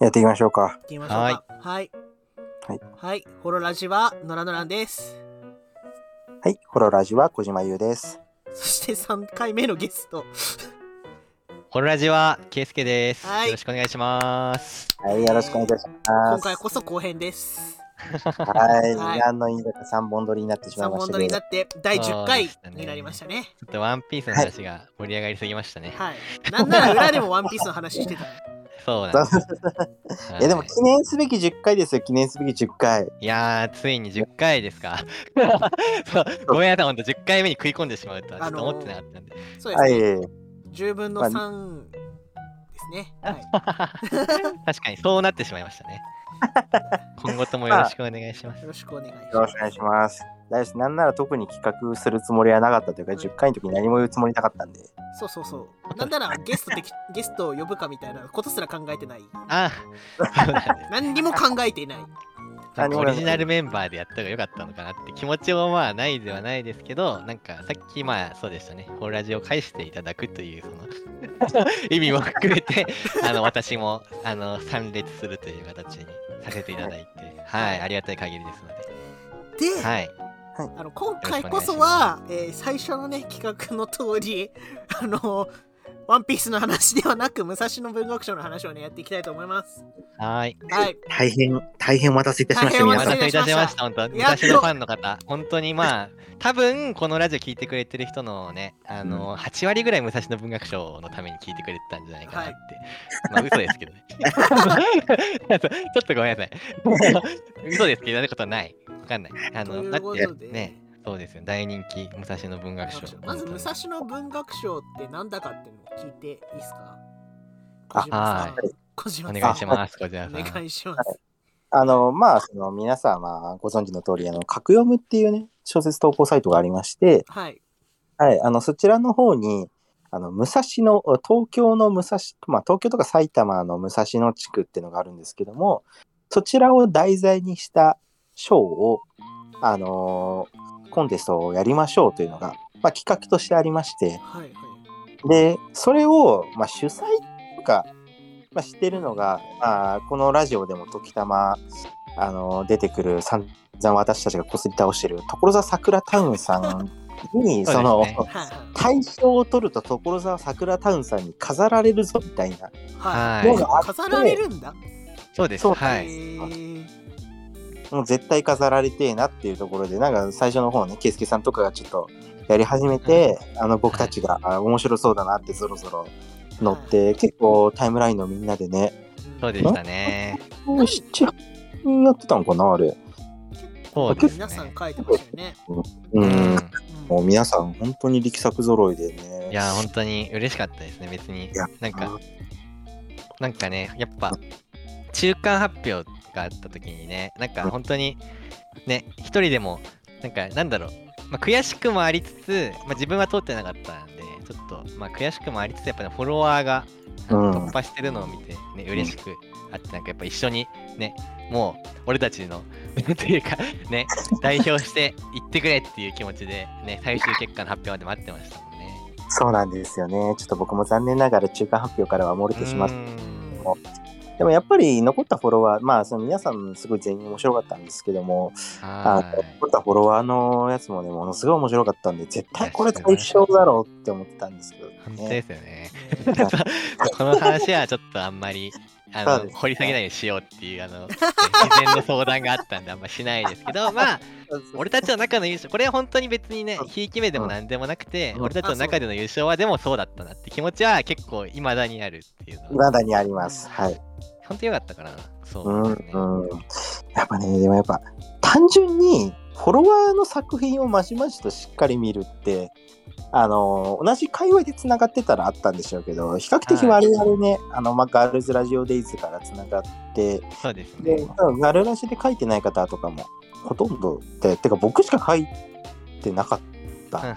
やっていきましょうか。行きましょうか。はい。はい。はい。ホロラジはノラノランです。はい、ホロラジは小島優です。そして3回目のゲスト。ホロラジは、ケイスケです。はいよろしくお願いします。はい、よろしくお願いし今ます。回こそ後編です。はい、はい何のいいだか3本撮りになってしまい3ましたけど本撮りにな。って第10そうで回になりましたね。ちょっとワンピースの話が盛り上がりすぎましたね。はい。なんなら裏でもワンピースの話してた。そうなんです。いやでもはい記念すべき10回ですよ、記念すべき10回。いやー、ついに10回ですか。ごめんなさい、ほんと10回目に食い込んでしまうとはちょっと思ってなかったんで。はそうですね。い、10分のまあ3ですね。はい。確かにそうなってしまいましたね。今後ともよろしくお願いします。よろしくお願いしよろ。しくお願いします。大丈夫です。なんなら特に企画するつもりはなかったというか、10回の時に何も言うつもりなかったんで。そうそうそう。なんならゲスト的 ゲストを呼ぶかみたいなことすら考えてない。あ そうなんです。何にも考えていない。何もオリジナルメンバーでやった方が良かったのかなって気持ちもまあないではないですけど、なんかさっきまあそうでしたね、ホーラジを返していただくというその 意味も含めて、あの私もあの参列するという形にさせていただいて、はい、ありがたい限りですので、で、はい、あの今回こそは、えー最初のね企画の通りあのワンピースの話ではなく武蔵野文学賞の話をねやっていきたいと思いますはい。はい大変、大変お待たせいたしました、お。待たせいたしました、本当。武蔵野ファンの方、本当にまあ、多分このラジオ聞いてくれてる人のね、あの、8割ぐらい武蔵野文学賞のために聞いてくれてたんじゃないかなって。まあ、嘘ですけどね。ちょっとごめんなさい。嘘ですけど、やることはない。わかんない。あの、だってね、そうですよ。大人気武蔵野文学賞。まず武蔵野文学賞ってなんだかっていうのを聞いていいですか？あ小島さん。は小島さん。お願いします、おさん。願いします。あの、まあ、その皆さんはご存知の通り、あの、格読むっていうね、小説投稿サイトがありまして、はい。はい、あの、そちらの方に、あの、武蔵野、東京の武蔵、まあ、東京とか埼玉の武蔵野地区っていうのがあるんですけども、そちらを題材にした賞を、あのーコンテストをやりましょうというのが、まあ、企画としてありまして、はいはい。で、それを、まあ、主催とか、まあ、知ってるのが、まあ、このラジオでも時たま、あの出てくる散々私たちがこすり倒してる所沢桜タウンさんに、その、はいはい。大賞を取ると所沢桜タウンさんに飾られるぞみたいな。はいはいのがあって。飾られるんだ。そうです。そうはい。もう絶対飾られてえなっていうところで、なんか最初の方ね、圭介さんとかがちょっとやり始めて、あの僕たちが、あ面白そうだなってぞろぞろ乗って、結構タイムラインのみんなでね、そうでしたね。7、8人やってたのかな、あれ。そうですね皆。さん書いてましたよねう。うんん。もう皆さん本当に力作揃いでね。いや、本当に嬉しかったですね、別にいや。なんか、なんかね、やっぱ、中間発表があった時にね、なんか本当に、ね、一人でも、なんか、なんだろう、まあ、悔しくもありつつ、まあ、自分は通ってなかったんで、ちょっと、まあ、悔しくもありつつ、やっぱね、フォロワーが突破してるのを見て、ね、嬉しくあって、なんかやっぱ一緒に、ね、もう、俺たちの、っていうか、ね、代表して行ってくれっていう気持ちで、ね、最終結果の発表まで待ってましたもんね。そうなんですよね。ちょっと僕も残念ながら中間発表からは漏れてしまっうーんでもやっぱり残ったフォロワー、まあその皆さんすごい全員面白かったんですけども、あ残ったフォロワーのやつもね、ものすごい面白かったんで、絶対これ対象だろうって思ってたんですけどい。本当ね。ですよね。この話はちょっとあんまりあの掘り下げないようにしようっていうあの事前の相談があったんであんましないですけど、まあ、俺たちの中の優勝、これは本当に別にねひいき目でもなんでもなくて、うん俺たちの中での優勝はでもそうだったなって気持ちは結構いまだにあるっていうのは、未だにあります。はい。本当よかったかな。そううん。うん。やっぱね、でもやっぱ、単純にフォロワーの作品をまじまじとしっかり見るって、あの同じ界隈でつながってたらあったんでしょうけど、比較的我々ね、あのまあ、ガールズラジオデイズからつながって、そうですでね。多分ガルラジで書いてない方とかもほとんどで、てか僕しか書いてなかった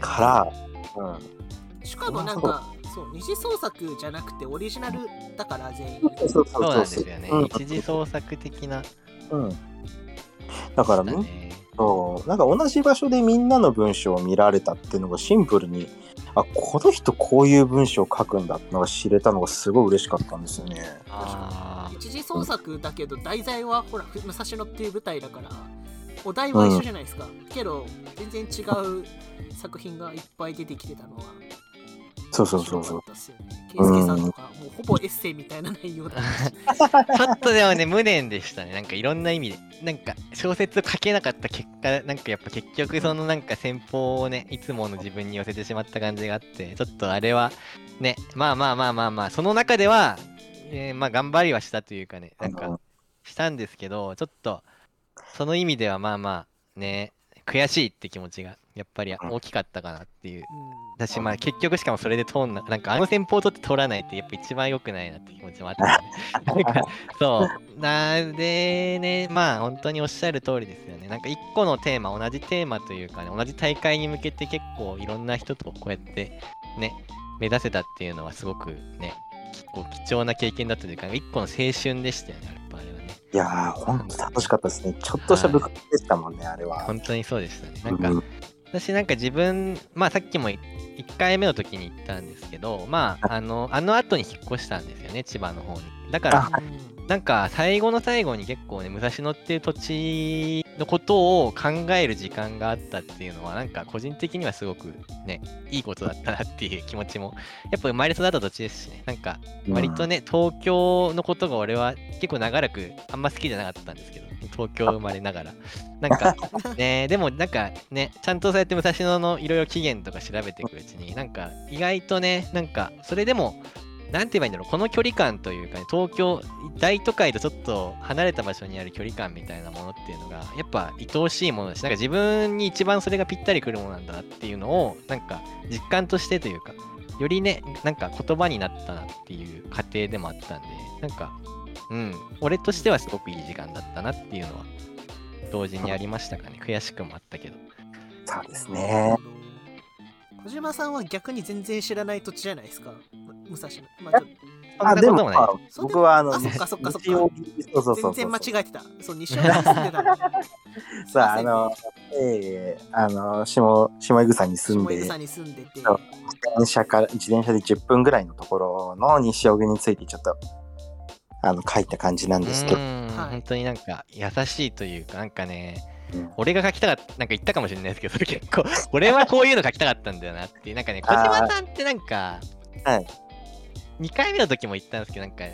から、うん、しかもなんかそう二次創作じゃなくてオリジナルだから全員。そうそうそうなんですよね。うん一次創作的な。うん、だからね。そうなんか同じ場所でみんなの文章を見られたっていうのがシンプルにあ、この人こういう文章を書くんだってのが知れたのがすごい嬉しかったんですよね。あ一次創作だけど題材はほら武蔵野っていう舞台だからお題は一緒じゃないですか、けど全然違う作品がいっぱい出てきてたのはそうそうそうそう面白か。ったっすよね圭介さんとか、もうほぼエッセイみたいな内容だちょっとでもね、無念でしたね。なんかいろんな意味で。なんか小説を書けなかった結果、なんかやっぱ結局そのなんか戦法をね、いつもの自分に寄せてしまった感じがあって、ちょっとあれはね、まあまあまあまあまあ、その中では、えーまあ頑張りはしたというかね、なんかしたんですけど、ちょっとその意味ではまあまあね、悔しいって気持ちがやっぱり大きかったかなっていう。うん私まあ結局しかもそれで通んな、なんかあの戦法を取って通らないってやっぱ一番良くないなって気持ちもあったんで。なんかそう。なんでね、まあ本当におっしゃる通りですよね。なんか一個のテーマ、同じテーマというかね、同じ大会に向けて結構いろんな人とこうやってね、目指せたっていうのはすごくね、結構貴重な経験だったというか、一個の青春でしたよね、やっぱあれはね。いやー、ほんと楽しかったですね。ちょっとした部活でしたもんね、あれは。本当にそうでしたね。なんか、うん私なんか自分、まあさっきも1回目の時に言ったんですけど、まああの、あの後に引っ越したんですよね、千葉の方に。だから、なんか最後の最後に結構ね、武蔵野っていう土地のことを考える時間があったっていうのは、なんか個人的にはすごくね、いいことだったなっていう気持ちも、やっぱ生まれ育った土地ですしね、なんか割とね、東京のことが俺は結構長らくあんま好きじゃなかったんですけど、東京生まれながら。なんか ね、でもなんかね、ちゃんとそうやって武蔵野のいろいろ起源とか調べていくうちに、なんか意外とね、なんかそれでも、なんて言えばいいんだろう、この距離感というかね、東京、大都会とちょっと離れた場所にある距離感みたいなものっていうのが、やっぱ愛おしいものだし、なんか自分に一番それがぴったりくるものなんだなっていうのを、なんか実感としてというか、よりね、なんか言葉になったなっていう過程でもあったんで、なんか、うん、俺としてはすごくいい時間だったなっていうのは、同時にありましたかね。悔しくもあったけど。そうですね。小島さんは逆に全然知らない土地じゃないですか。武蔵野、まああ、でも、まあ僕はあの、あそっかそっかそっか。そうそうそうそう。全然間違えてた。そう西尾に住んでたの。さあ、あの、ええあの、下、下井草に住んで、自下井草に住んでて。そう転車から、自転車で10分ぐらいのところの西荻についてちょっと、あの、書いた感じなんですけど、うん。はい。本当になんか優しいというか、なんかね、うん。俺が書きたかった、なんか言ったかもしれないですけど、そ れ結構、俺はこういうの書きたかったんだよなっていう、なんかね、小島さんってなんか、はい。2回目の時も言ったんですけど、なんか、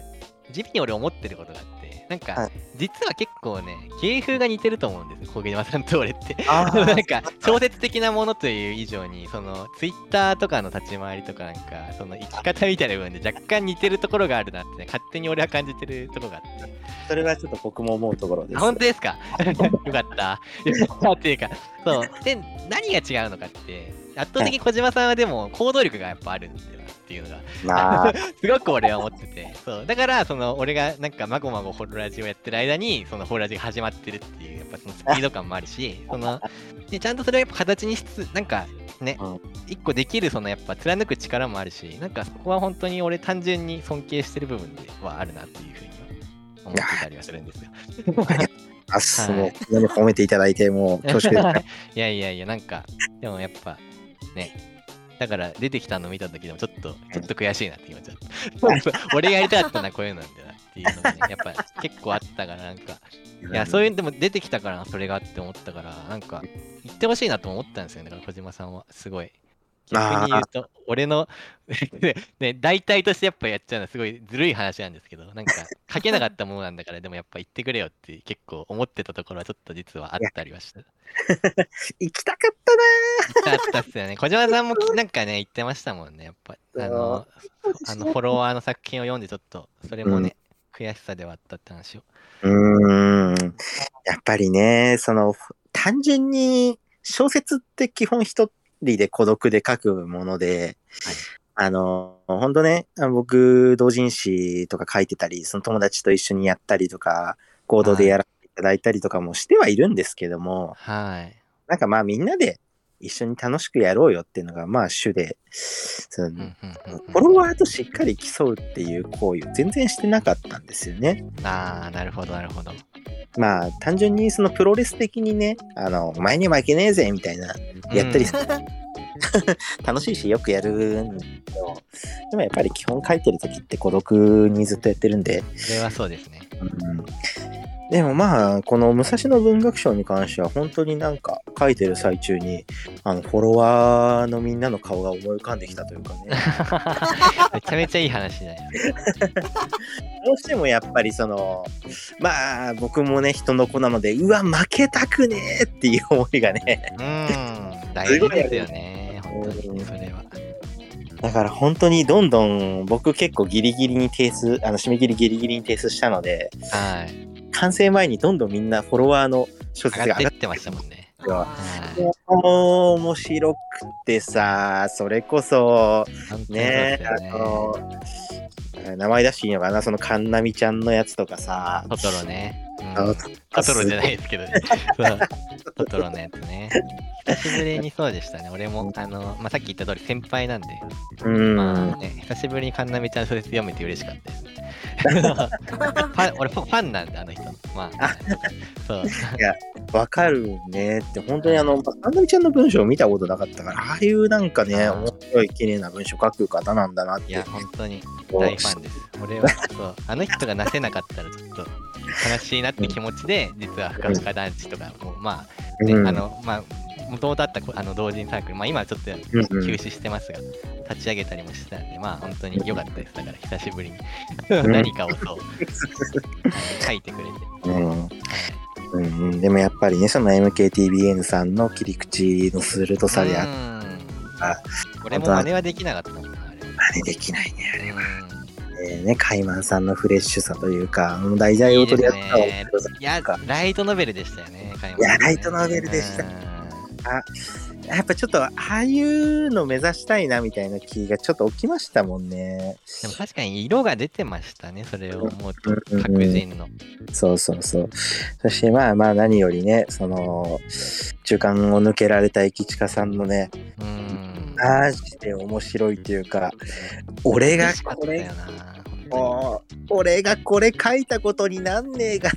地味に俺思ってることがあって、なんか、はい。実は結構ね、芸風が似てると思うんですよ、小島さんと俺って。なんか小説的なものという以上にそのツイッターとかの立ち回りとかなんかその生き方みたいな部分で若干似てるところがあるなって、ね、勝手に俺は感じてるところがあって。それはちょっと僕も思うところです。あ本当ですか？よかった。よかったっていうかそう。で何が違うのかって圧倒的に小島さんはでも行動力がやっぱあるんだよ。なっていうのが すごく俺は思ってて、そう。だから、その、俺がなんか、まごまごホロラジをやってる間に、そのホロラジが始まってるっていう、やっぱそのスピード感もあるし、その、でちゃんとそれをやっぱ形にしつつ、なんか、ねうん、一個できる、その、やっぱ貫く力もあるし、なんか、そこは本当に俺単純に尊敬してる部分ではあるなっていうふうには思ってたりはするんですよ。あ、すはいもう、褒めていただいて、もう恐縮です。いやいやいや、なんか、でもやっぱ、ね、だから出てきたの見た時でもちょっと、ちょっと悔しいなって気持ちだった。俺がやりたかったのはこういうのなんだよなっていうのがね、やっぱ 結構あったから、なんか、いや、そういう、でも出てきたからそれがって思ったから、なんか、言ってほしいなと思ったんですよね、だから小島さんは、すごい。逆に言うと、俺の、ね、大体としてやっぱやっちゃうのはすごいずるい話なんですけど、なんか、書けなかったものなんだから、でもやっぱ言ってくれよって結構思ってたところはちょっと実はあったりはした。行きたかったなあったっすよね。小島さんもなんかね、言ってましたもんね、やっぱ。あの、あのフォロワーの作品を読んでちょっと、それもね、悔しさではあったって話を。うーん。やっぱりね、その、単純に小説って基本一人で孤独で書くもので、はいあの、本当ね、僕、同人誌とか書いてたり、その友達と一緒にやったりとか、合同でやらせていただいたりとかもしてはいるんですけども、はい。なんかまあみんなで一緒に楽しくやろうよっていうのがまあ主で、そのフォロワーとしっかり競うっていう行為を全然してなかったんですよね。ああ、なるほど、なるほど。まあ単純にそのプロレス的にね、あの、お前に負けねえぜみたいな、やったりする。楽しいしよくやるんだけど、でもやっぱり基本書いてる時って孤独にずっとやってるんで、それはそうですね。うん。でもまあ、この武蔵野文学賞に関しては、本当になんか書いてる最中に、あの、フォロワーのみんなの顔が思い浮かんできたというかね、めちゃめちゃいい話じゃないですか。どうしてもやっぱりその、まあ、僕もね、人の子なので、うわ、負けたくねえっていう思いがね、うん、大事ですよね。本当に、それは。だから本当にどんどん僕結構ギリギリに提出、あの、締め切りギリギリに提出したので、はい。完成前にどんどんみんなフォロワーの小説が上がってましたもんね。てははい。もう面白くてさ、それこそ、ねねあの、名前出していいのかな、そのカンナミちゃんのやつとかさ、トトロね。トトロじゃないですけどね。トトロのやつね。久しぶりにそうでしたね。俺も、あの、まあ、さっき言った通り先輩なんで、うん、まあね、久しぶりにカンナミちゃん小説読めて嬉しかったですね。俺 ファンファンなんで、あの人の。まあ、そう。わかるねって、本当にあの、カンナミちゃんの文章を見たことなかったから、ああいうなんかね、面白い綺麗な文章書く方なんだなって。いや、本当に大ファンです。俺は、そう、あの人がなせなかったらちょっと悲しいなって気持ちで、実はふかふか団地とかも、まあ、ね、うん。あの、まあ、もともとあったこあの同人サークル、まあ今はちょっと休止してますが、立ち上げたりもしてたんで、まあ本当に良かったです。だから久しぶりに。ん。何かをそう、書いてくれて。うん。はいうんうん、でもやっぱりね、その MKTBN さんの切り口の鋭さであっうん。あ俺も真似はできなかった。真似できないね。うんえーね、カイマンさんのフレッシュさというか、もう題材を取り扱ったいやか、ライトノベルでしたよね、いいやライトノベルでしたやっぱちょっと、ああいうの目指したいなみたいな気がちょっと起きましたもんね。でも確かに色が出てましたね、それを思うと白人の。そうそうそう。そしてまあまあ何よりね、その、中間を抜けられた駅近さんのね、うん。マジで面白いというか、俺がこれもう俺がこれ書いたことになんねえがに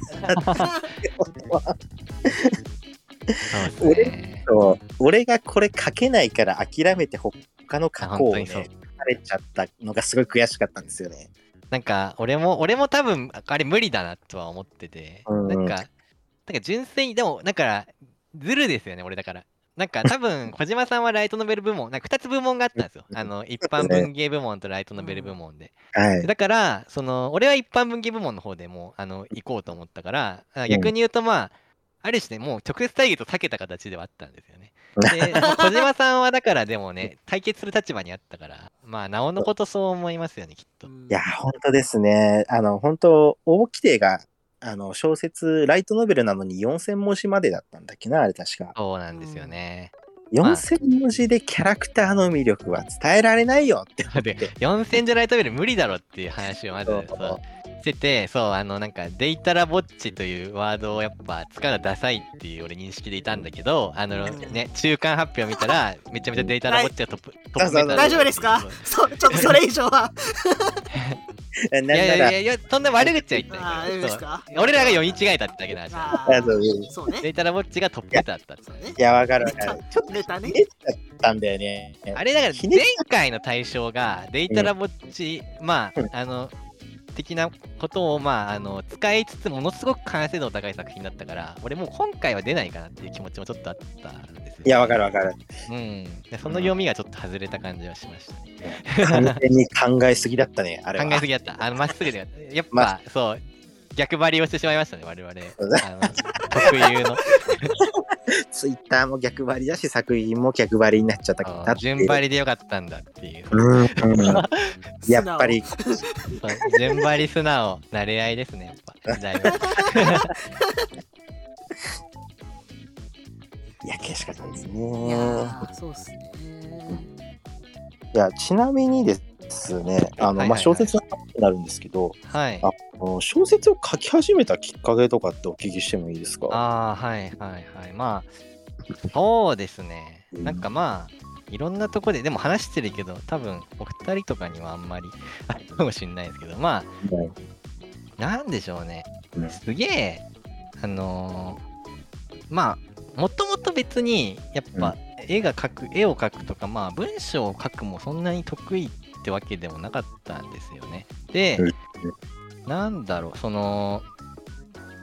そうですね。と俺がこれ書けないから諦めて他の書こうねあ本当にそうされちゃったのがすごい悔しかったんですよね。なんか、俺も、俺も多分、あれ無理だなとは思ってて、うんなんか、なんか純粋に、でも、だから、ずるですよね、俺だから。なんか多分小島さんはライトノベル部門、なんか2つ部門があったんですよ。あの一般文芸部門とライトノベル部門で。はい。だから、その俺は一般文芸部門の方でもうあの行こうと思ったから、あ逆に言うとまあ、ある種ね、もう直接対決を避けた形ではあったんですよね。で、小島さんはだからでもね、対決する立場にあったから、まあ、なおのことそう思いますよね、きっと。いや、本当ですね。あの、本当大規定が、あの、小説、ライトノベルなのに4000文字までだったんだっけな、あれ確か。そうなんですよね。4000文字でキャラクターの魅力は伝えられないよって思っでて。4000じゃライトノベル無理だろっていう話をまずそうしてて、そう、あの、なんか、デイタラぼっちというワードをやっぱ使うのはダサいっていう俺認識でいたんだけど、あのうん。ね、中間発表見たら、めちゃめちゃデイタラぼっちがトップ、トップメタル大丈夫ですか？そうちょっとそれ以上は。いやいやいやいや、そんな悪口は言ってあー大丈夫ない俺らが読み違えたってだけの話そうねデ。イタラぼっちがトップメタだったいや、わかるわかる。ちょっネタね。と。ひねっちゃったんだよね。あれだから前回の対象がデイタラぼっち、まあうん。あの的なことをまああの使いつつものすごく完成度の高い作品だったから俺もう今回は出ないかなっていう気持ちもちょっとあったんですよ、いや、わかるわかる。うん。でその読みがちょっと外れた感じはしました。ね、完全に考えすぎだったね、あれは。考えすぎだった。あのまっすぐでやっぱ、まそう。逆張りをしてしまいましたね我々。あの特有の ツイッターも逆張りだし、作品も逆張りになっちゃったそうなって。いう順張りでよかったんだっていう。うん。うん。やっぱり、順張り素直なれ合いですねやっぱ。だいぶ。いや、悔しかったですいやそうっすね。いや、ちなみにですね、あの、はいはいはい。まあ、小説の話になるんですけど、はい。あの小説を書き始めたきっかけとかってお聞きしてもいいですか？ああ、はいはいはい。まあ、そうですね。うん。なんかまあ、いろんなとこで、でも話してるけど、多分お二人とかにはあんまりあるかもしれないですけど、まはい。あ、なんでしょうね。うん。すげえ、あのーまあ、もともと別に、やっぱ、絵が描く、絵を描くとか、まあ文章を書くもそんなに得意ってわけでもなかったんですよね。でうん、なんだろう、その、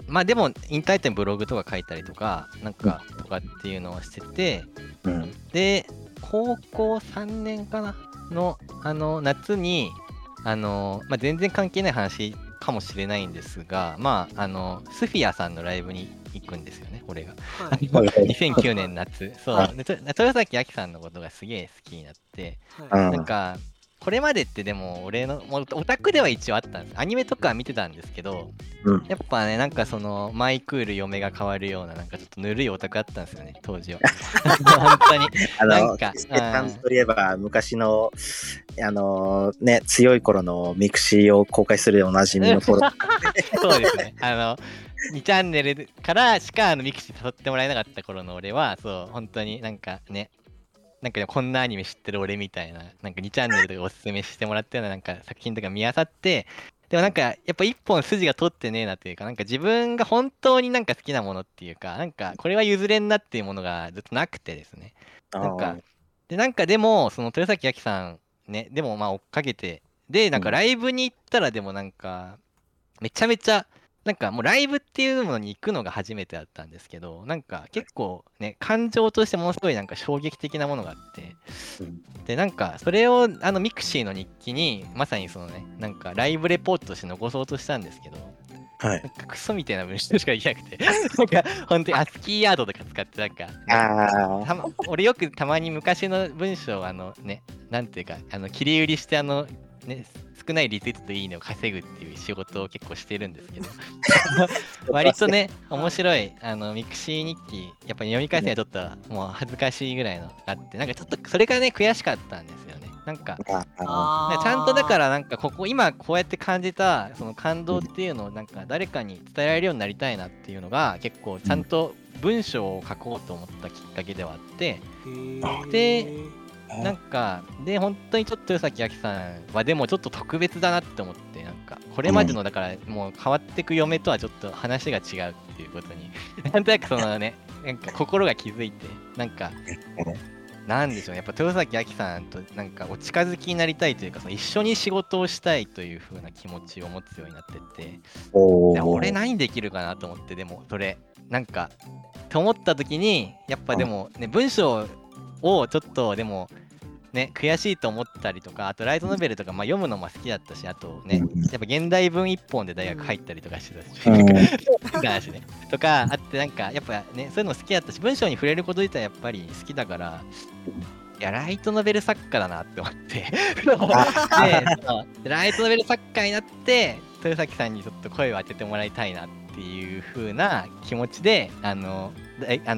まあでもインターネットにブログとか書いたりとか、なんかとかっていうのをしてて、うん。で、高校3年かなの、あの、夏に、あの、まあ、全然関係ない話かもしれないんですが、まあ、あの、スフィアさんのライブに行くんですよね、俺が。はいはいはい2009年夏。そはう。でと豊崎亜紀さんのことがすげえ好きになって、はいうんなんか、これまでってでも俺の、もうオタクでは一応あったんです。アニメとかは見てたんですけど、うんやっぱね、なんかその、マイクール嫁が変わるような、なんかちょっとぬるいオタクだったんですよね、当時は。本当に。あの、なんかキスケさんといえば、昔の、あのね、強い頃のミクシーを公開するでおなじみの頃。そうですね。あの、2チャンネルからしかあのミクシー誘ってもらえなかった頃の俺は、そう、本当になんかね、なんかねこんなアニメ知ってる俺みたいな、なんか2チャンネルとかおすすめしてもらったようななんか作品とか見漁って、でもなんかやっぱ一本筋が通ってねえなというか、なんか自分が本当になんか好きなものっていうか、なんかこれは譲れんなっていうものがずっとなくてですね。なんか、で、なんかでも、その豊崎愛生さん、ね、でもまあ追っかけて、で、なんかうんライブに行ったらでもなんか、めちゃめちゃ、なんかもうライブっていうものに行くのが初めてだったんですけど、なんか結構ね、感情としてものすごいなんか衝撃的なものがあって、うんで、なんかそれをあのミクシーの日記に、まさにそのね、なんかライブレポートとして残そうとしたんですけど、はい。なんかクソみたいな文章しかできなくて、なんか本当にアスキーアートとか使って、なんか、あたま俺よくたまに昔の文章をあのねなんていうかあの切り売りしてあのね少ないリツイートといいねを稼ぐっていう仕事を結構してるんですけど。割とね面白いあのミクシー日記やっぱり読み返すにはちょっともう恥ずかしいぐらいのがあってなんかちょっとそれがね悔しかったんですよね。なんかちゃんとだからなんかここ今こうやって感じたその感動っていうのをなんか誰かに伝えられるようになりたいなっていうのが結構ちゃんと文章を書こうと思ったきっかけではあって。であ。なんかで本当にちょっと豊崎亜紀さんはでもちょっと特別だなって思ってなんかこれまでのだからもう変わってく嫁とはちょっと話が違うっていうことに。なんとなくそのねなんか心が気づいてなんかなんでしょうね。やっぱ豊崎亜紀さんとなんかお近づきになりたいというかその一緒に仕事をしたいという風な気持ちを持つようになってって。俺何できるかなと思ってでもそれ。なんかと思った時にやっぱでもね文章をちょっとでもね悔しいと思ったりとかあとライトノベルとかまあ読むのも好きだったしあとねうんやっぱ現代文一本で大学入ったりとかしてたし、ね。とかあってなんかやっぱねそういうの好きだったし文章に触れること自体やっぱり好きだからいやライトノベル作家だなって思って。でライトノベル作家になって豊崎さんにちょっと声を当ててもらいたいなっていう風な気持ちであの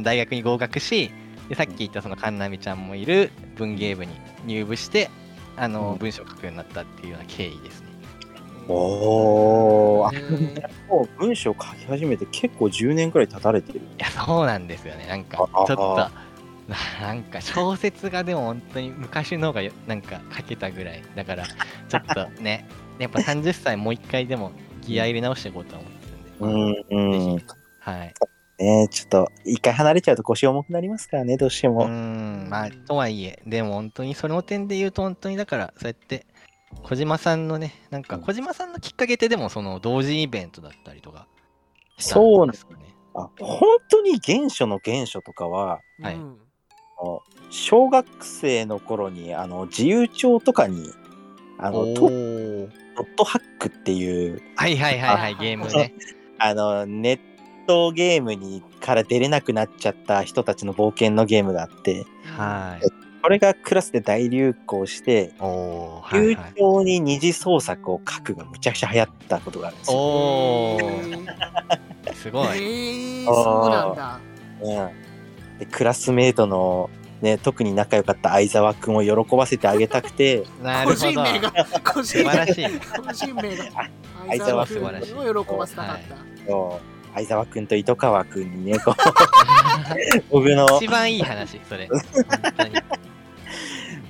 大学に合格しでさっき言ったその神奈美ちゃんもいる文芸部に入部してあの、うん。文章を書くようになったっていうような経緯ですね。おー。あへーもう文章書き始めて結構10年くらい経たれてる。いやそうなんですよね。なんかちょあっとな なんか小説がでも本当に昔の方がよなんか書けたぐらい。だからちょっとね やっぱ30歳もう一回でもギア入れ直していこうとは思ってるんで、うんうん。ぜひはいね。ちょっと一回離れちゃうと腰重くなりますからね、どうしてうも。んまあとはいえでも本当にその点で言うと本当にだからそうやって小島さんのねなんか小島さんのきっかけってでもその同時イベントだったりとかしたんそうなんですかね。あ本当に原初の原初とかは、はい。小学生の頃にあの自由帳とかにあのおトットハックっていうはいはいはいはいあゲームね。あのネットゲームにから出れなくなっちゃった人たちの冒険のゲームがあってはい。これがクラスで大流行して流はい暢に二次創作を書くがむちゃくちゃ流行ったことがあるんですよ。おすごい。ーそうなんだ。うん、でクラスメートの、ね、特に仲良かった相沢君を喜ばせてあげたくてなるほど。個人名が個素人晴らしい。個人名が。相沢素晴らしい。を喜ばせたかった、そう相沢君と糸川君にねこう 僕の一番いい話、それ。本当に。い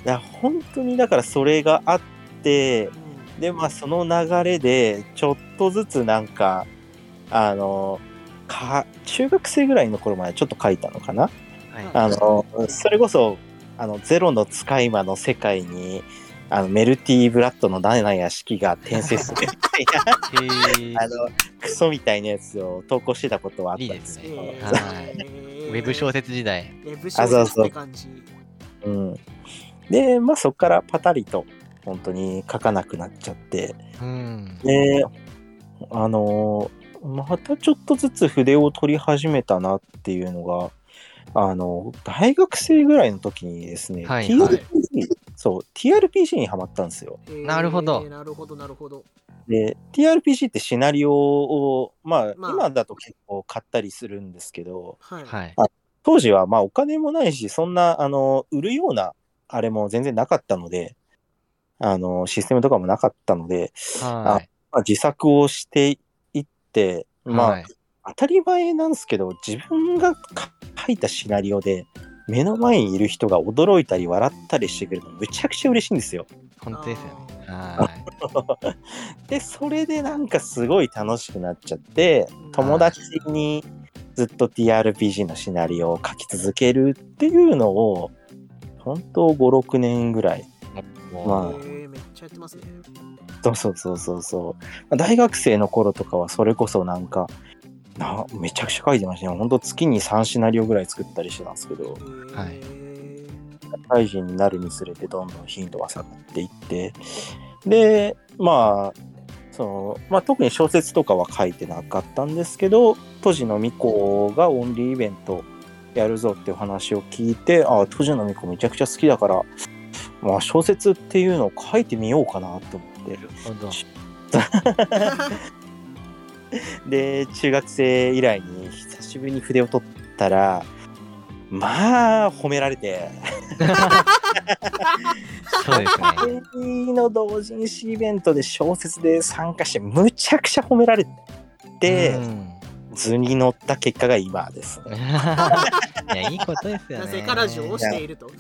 や本当にだからそれがあってうんでまあその流れでちょっとずつなんかあのか中学生ぐらいの頃までちょっと書いたのかな？はいあの、それこそ、あの、ゼロの使い魔の世界に、あの、メルティーブラッドのナナや式が転生するみたいな、へあの、クソみたいなやつを投稿してたことはあったんですすけねど、ウェブ小説時代。ウェブ小説って感じ。うん。で、まあそこからパタリと本当に書かなくなっちゃって、うん。で、あのーまたちょっとずつ筆を取り始めたなっていうのが、あの、大学生ぐらいの時にですね、はい TRPG、そう、TRPG にハマったんですよ。えーなるほどなるほど、なるほど。で、TRPG ってシナリオを、まあ、まあ今だと結構買ったりするんですけど、はい。はい。当時はまあお金もないし、そんな、あの、売るようなあれも全然なかったので、あの、システムとかもなかったので、はい。まあ、自作をしていって、まあ、はい当たり前なんですけど、自分がか書いたシナリオで、目の前にいる人が驚いたり笑ったりしてくれるのむちゃくちゃ嬉しいんですよ。本当ですよね。はい。で、それでなんかすごい楽しくなっちゃって、友達にずっと TRPG のシナリオを書き続けるっていうのを、本当5、6年ぐらい。まあえーめっちゃやってますね。そうそうそうそうそう。大学生の頃とかはそれこそなんか、なめちゃくちゃ書いてましたね。本当月に3シナリオぐらい作ったりしてたんですけど、はい社会人になるにつれてどんどん頻度が下がっていって、で、まあ、その、まあ特に小説とかは書いてなかったんですけど、都市の巫女がオンリーイベントやるぞっていう話を聞いて、ああ、都市の巫女めちゃくちゃ好きだから、まあ小説っていうのを書いてみようかなと思って。で、中学生以来に久しぶりに筆を取ったら、まあ、褒められて、そうですね。の同人誌イベントで小説で参加して、むちゃくちゃ褒められて、うん図に乗った結果が今ですね。いや、いいことですよね。なぜかラジオをしていると。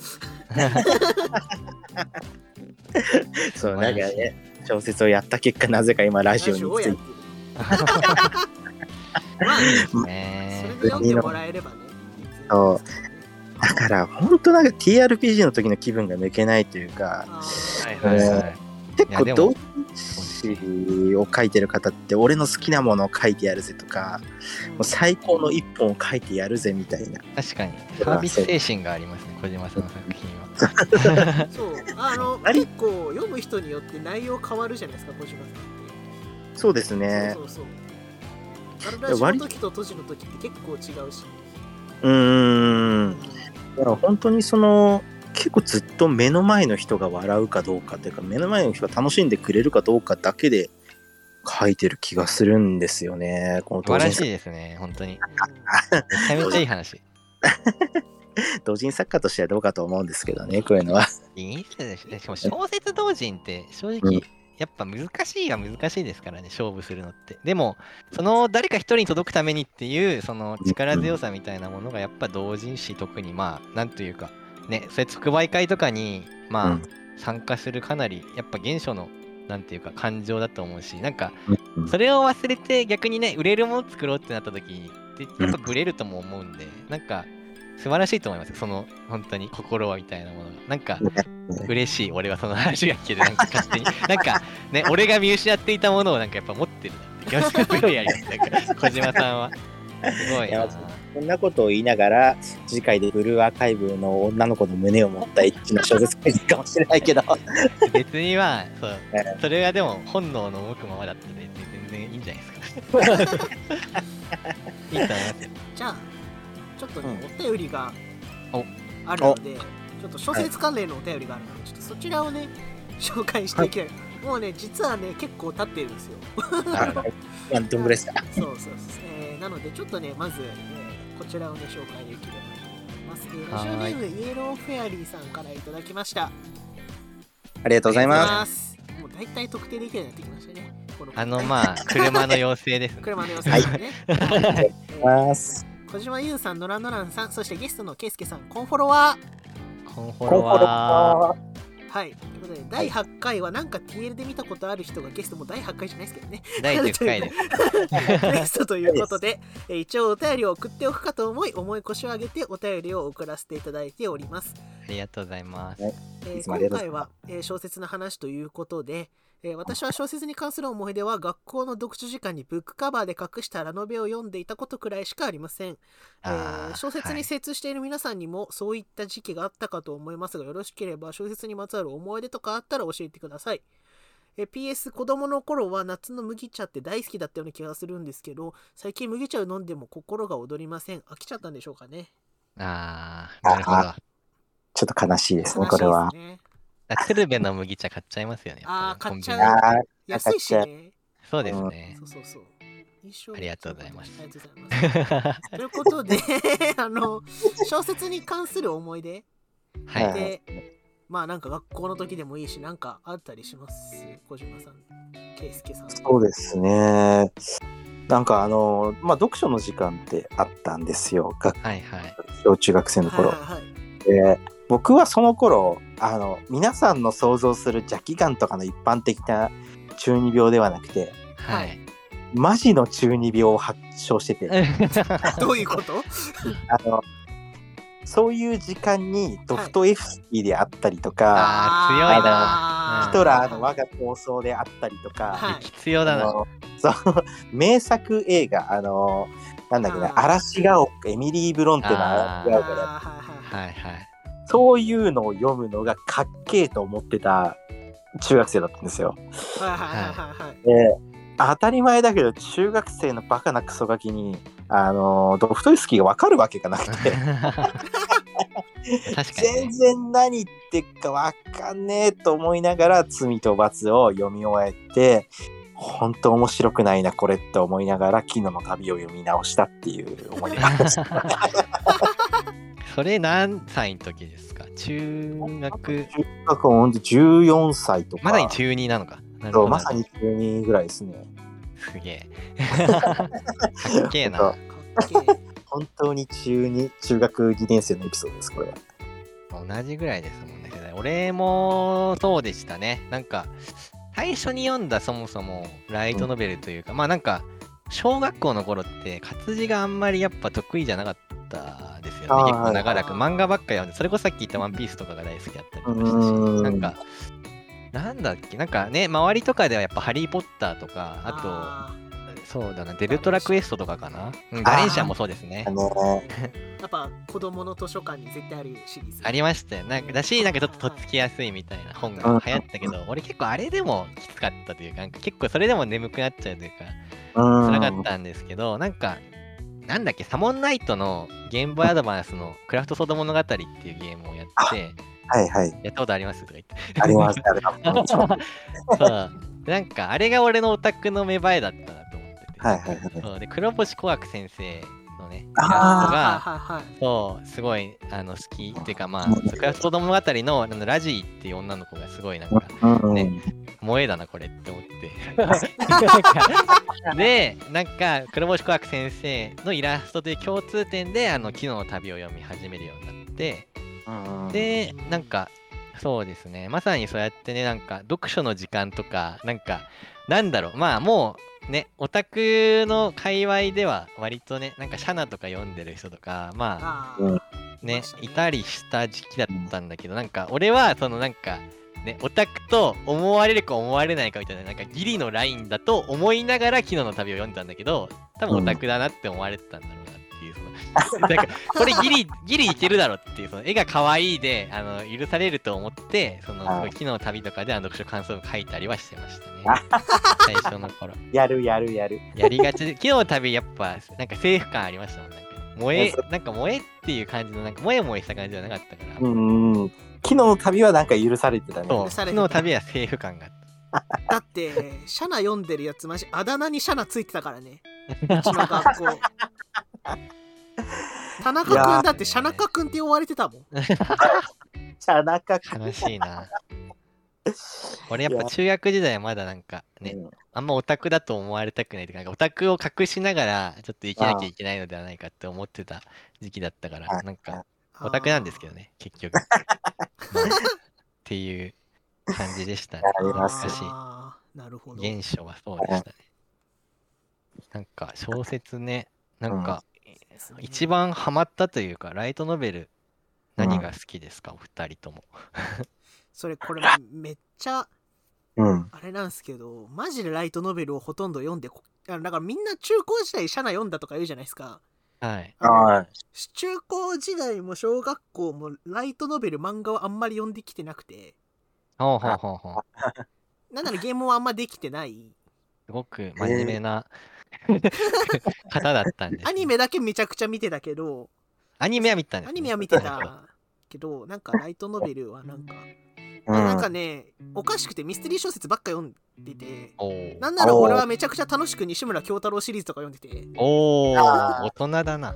そう、なんかね、小説をやった結果、なぜか今ラジオについて。まあね、それねで読んでもらえればね。そうだから、本当なんか TRPG の時の気分が抜けないというか、いはいはい。結構いやでも同人誌を書いてる方って俺の好きなものを書いてやるぜとかーもう最高の一本を書いてやるぜみたいな確かに。サービス精神がありますね、小島さんの作品は。そう、あの、結構読む人によって内容変わるじゃないですか、小島さん。そうですねそうそうそう。時と閉じの時って結構違うし。うーんだから本当にその結構ずっと目の前の人が笑うかどうかというか目の前の人が楽しんでくれるかどうかだけで書いてる気がするんですよねこの素晴らしいですね、本当に。うめちゃめちゃいい話。同人作家としてはどうかと思うんですけどねこういうのは。いいですね。しかも小説同人って正うん直、やっぱ難しいは難しいですからね、勝負するのって。でも、その誰か一人に届くためにっていう、その力強さみたいなものが、やっぱ同人誌、特にまあ、なんというか、ね、それ即売会とかに、まあ、うん。参加するかなり、やっぱ原初の、なんていうか、感情だと思うし、なんか、うん。それを忘れて逆にね、売れるもの作ろうってなった時って、やっぱブレるとも思うんで、なんか、素晴らしいと思いますよその、本当に心はみたいなものが。なんか、嬉しい、俺はその話が聞けて、なんか勝手に。なんか、ね、俺が見失っていたものをなんかやっぱ持ってるなって気がすごいあります。なんか、小島さんは。すごいないや。こんなことを言いながら次回でブルーアーカイブの女の子の胸を持ったエッチな小説書いてるかもしれないけど 別には、そうえ、それがでも本能の動くままだったんで、全然いいんじゃないですか。いいと思いますよ。じゃあ、ちょっとね、うお便りがおあるので、ちょっと小説関連のお便りがあるので、ちょっとそちらをね、紹介していきたい。もうね、実はね、結構経ってるんですよ。あどんぐらいですか？そうそうそう、えーなのでちょっとねまず、えーこちらをね紹介できればと思います、えーラジオネームイエローフェアリーさんからいただきました。ありがとうございます。す。もう大体特定できるようになってきましたねこのあの、まあ、車の妖精ですね。車の様子ですね、ます小島優さんノラノランさんそしてゲストのケイスケさんコンフォロワコンフォコンフォロロワーはい。ということで、第8回はなんか TL で見たことある人がゲストも第8回じゃないですけどね。第10回です。ゲストということで、えー一応お便りを送っておくかと思い、重い腰を上げてお便りを送らせていただいております。ありがとうございます。はいえー今回は、えー小説の話ということで、えー私は小説に関する思い出は学校の読書時間にブックカバーで隠したラノベを読んでいたことくらいしかありません。えあーー小説にはい精通している皆さんにもそういった時期があったかと思いますがよろしければ小説にまつわる思い出とかあったら教えてください。えー PS 子供の頃は夏の麦茶って大好きだったような気がするんですけど最近麦茶を飲んでも心が躍りません飽きちゃったんでしょうかねあー、なるほど。あちょっと悲しいですね、悲しいこれは。鶴瓶の麦茶買っちゃいますよね。あーやぱり買っちゃう安いしねそうですねそ。うそうそう印象ありがとうございますありがとうございますということで あの小説に関する思い出はい。はいで、まあなんか学校の時でもいいしなんかあったりします？小島さん圭介さんそうですね。なんかあの、まあ、読書の時間ってあったんですよ。学はいはい。小中学生の頃。はいはいはいで僕はその頃あの皆さんの想像する邪気眼とかの一般的な中二病ではなくてはい。マジの中二病を発症してて。どういうこと？あのそういう時間にドフトエフスキーであったりとか、あー強いな。ヒトラーの我が闘争であったりとか、はい。必要だな。そう名作映画あのなんだっけな嵐が丘エミリー・ブロンテの嵐が丘であーはいはいはいはい。そういうのを読むのがかっけえと思ってた中学生だったんですよ。で当たり前だけど中学生のバカなクソガキにあのドフトエフスキーが分かるわけがなくて 全ね。然何言ってっか分かんねえと思いながら「罪と罰」を読み終えて本当面白くないなこれって思いながら「昨日の旅」を読み直したっていう思い出がありました。それ何歳の時ですか？中学、中学校ほんと14歳とかまだに中2なのか。なるほどそうまさに中2ぐらいですね。すげえ。かっけえな。そうかっけえ本当に中2中学2年生のエピソードですこれは。同じぐらいですもんね。世代俺もそうでしたね。なんか、最初に読んだそもそもライトノベルというか、まあなんか、小学校の頃って活字があんまりやっぱ得意じゃなかったですよね。結構長らく。はい漫画ばっか読んで、それこそさっき言ったワンピースとかが大好きだったりとか。したし、うんなんか、なんだっけ、なんかね、周りとかではやっぱハリー・ポッターとか、あと、そうだな、デルトラクエストとかかな？うんガレンシャンもそうですね。あ。のー。やっぱ子供の図書館に絶対あるシリーズ。ありましたよ。なんかだし、なんかちょっととっつきやすいみたいな本が流行ったけど、俺結構あれでもきつかったというか、なんか結構それでも眠くなっちゃうというか、うん。辛かったんですけど、なんか、なんだっけ、サモンナイトのゲームボーイアドバンスのクラフトソード物語っていうゲームをやって、はいはいやったことありますとか言って。ありますあります。そう。なんか、あれが俺のオタクの芽生えだったなと思ってて。はいはいはいで、黒星小学先生のね、イラストが、はいはいはいそう、すごいあの好きっていうか、まあ、クラフト物語のあのラジーっていう女の子がすごいなんか、うん。ね萌えだな、これって思って。なんかで、なんか、黒星小学先生のイラストという共通点で、あの、昨日の旅を読み始めるようになって、うん。で、なんか、そうですね、まさにそうやってね、なんか、読書の時間とか、なんか、なんだろう、まあ、もう、ね、オタクの界隈では、割とね、なんか、シャナとか読んでる人とか、まあ、ねいたりした時期だったんだけど、なんか、俺は、そのなんか、ね、オタクと思われるか思われないかみたいな、なんかギリのラインだと思いながら昨日の旅を読んだんだけど、多分オタクだなって思われてたんだろういう、その、なんか、これギリ、ギリいけるだろっていう、その絵が可愛いで、あの、許されると思って、その、はい昨日の旅とかであの読書感想文書いたりはしてましたね。最初の頃。やるやるやる。やりがちで、昨日の旅やっぱ、なんか政府感ありましたもん。なんか萌え、なんか萌えっていう感じの、なんか萌え萌えした感じじゃなかったから。うん。昨日の旅はなんか許されてたね。そ昨日の旅は政府感があっ だってシャナ読んでるやつマジあだ名にシャナついてたからねうちの学校田中君だってシャナカ君って呼ばれてたもん田中た。悲しいな。俺やっぱ中学時代はまだなんかね、あんまオタクだと思われたくないというか、オタクを隠しながらちょっと生きなきゃいけないのではないかって思ってた時期だったから、あなんかオタクなんですけどね、結局。まあっていう感じでしたね。ありますしあーなるほど。原初はそうでしたね。なんか小説ね、なんかですね一番ハマったというか、ライトノベル何が好きですか、お二人とも。それこれめっちゃうん。あれなんですけどマジでライトノベルをほとんど読んでこあのだからみんな中高時代シャナ読んだとか言うじゃないですかはい。中高時代も小学校もライトノベル漫画をあんまり読んできてなくてほうほうほうほう。なんならゲームはあんまできてないすごく真面目な 方だったんです、ね。アニメだけめちゃくちゃ見てたけど。アニメは見たんです、ね、アニメは見てたけどなんかライトノベルはなんか、うん。なんかねおかしくてミステリー小説ばっか読んでてなんなら俺はめちゃくちゃ楽しく西村京太郎シリーズとか読んでて。おーあー。大人だな。あ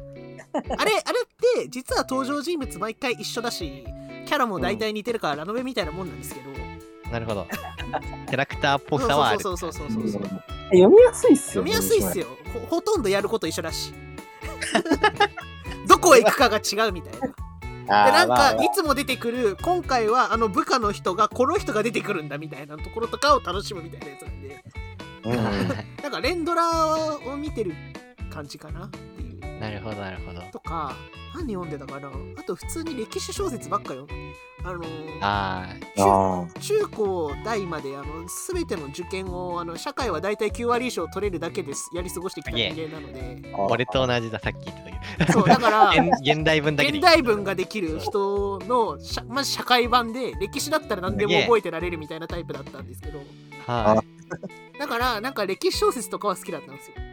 れあれって実は登場人物毎回一緒だしキャラも大体似てるからラノベみたいなもんなんですけど、なるほど。キャラクターっぽそうさはある。そうそうそうそうそう読みやすいっすよね。読みやすいっすよほほとんどやること一緒だし どこへ行くかが違うみたいな。でなんまあかいつも出てくる今回はあの部下の人がこの人が出てくるんだみたいなところとかを楽しむみたいなやつなんでうんなんか連ドラを見てる感じかななるほど、なるほど。とか何読んでたかなあと普通に歴史小説ばっかよあのーあ中高大まであの全ての受験をあの社会は大体9割以上取れるだけです。やり過ごしてきた人間なので。あ。あ、俺と同じだ、さっき言ってたけそうだからど。現現代文だけ現代文ができる人のしゃまず社会版で歴史だったら何でも覚えてられるみたいなタイプだったんですけど。はだからなんか歴史小説とかは好きだったんですよ。い。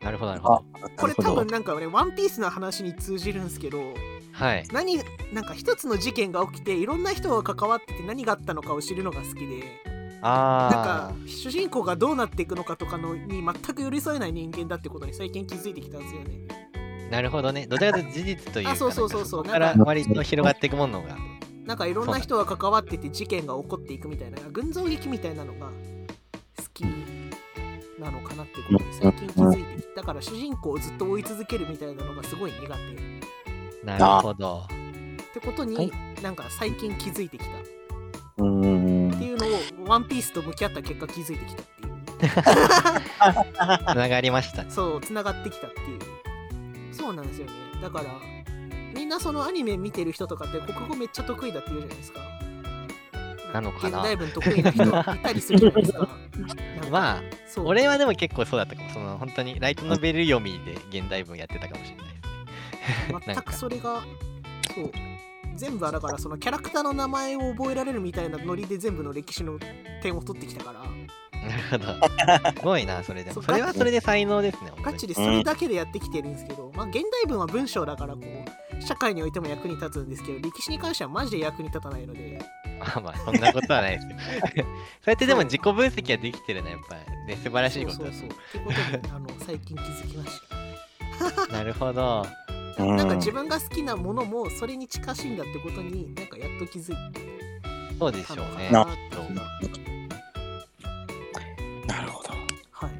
なるほど、なるほあど。、これ多分なんかねワンピースの話に通じるんですけどはい。何なんか一つの事件が起きていろんな人が関わってて何があったのかを知るのが好きでなんかあ主人公がどうなっていくのかとかのに全く寄り添えない人間だってことに最近気づいてきたんですよねあ、なるほどね。どちらかというと事実というか、あそうそうそうそうから割と広がっていくものが。なんかいろんな人が関わってて事件が起こっていくみたいな群像劇みたいなのが好きなのかなってことに最近気づいてきただから主人公をずっと追い続けるみたいなのがすごい苦手。っなるほど。てことに、はい。なんか最近気づいてきた。っうん。ていうのをワンピースと向き合った結果気づいてきたっていう。つながりました。そうつながってきたっていう。そうなんですよね。だからみんなそのアニメ見てる人とかって国語めっちゃ得意だって言うじゃないですかなのかな現代文得意な人いたりするじゃないですかなんかまあ、俺はでも結構そうだったかも。その本当にライトノベル読みで現代文やってたかもしれないですね。全くそれがそう全部はだからそのキャラクターの名前を覚えられるみたいなノリで全部の歴史の点を取ってきたからなるほど。すごいな、それでも。それはそれで才能ですね。ガチでそれだけでやってきてるんですけど、まあ現代文は文章だからこう社会においても役に立つんですけど歴史に関してはマジで役に立たないのでまあまあ、そんなことはないです。よ。そうやってでも自己分析はできてるのはやっぱり、ね、素晴らしいことだそうそうそう。ってことにあの最近気づきました。なるほど。うんなんか自分が好きなものもそれに近しいんだってことになんかやっと気づいそうでしたょうね。ななるほど。はい。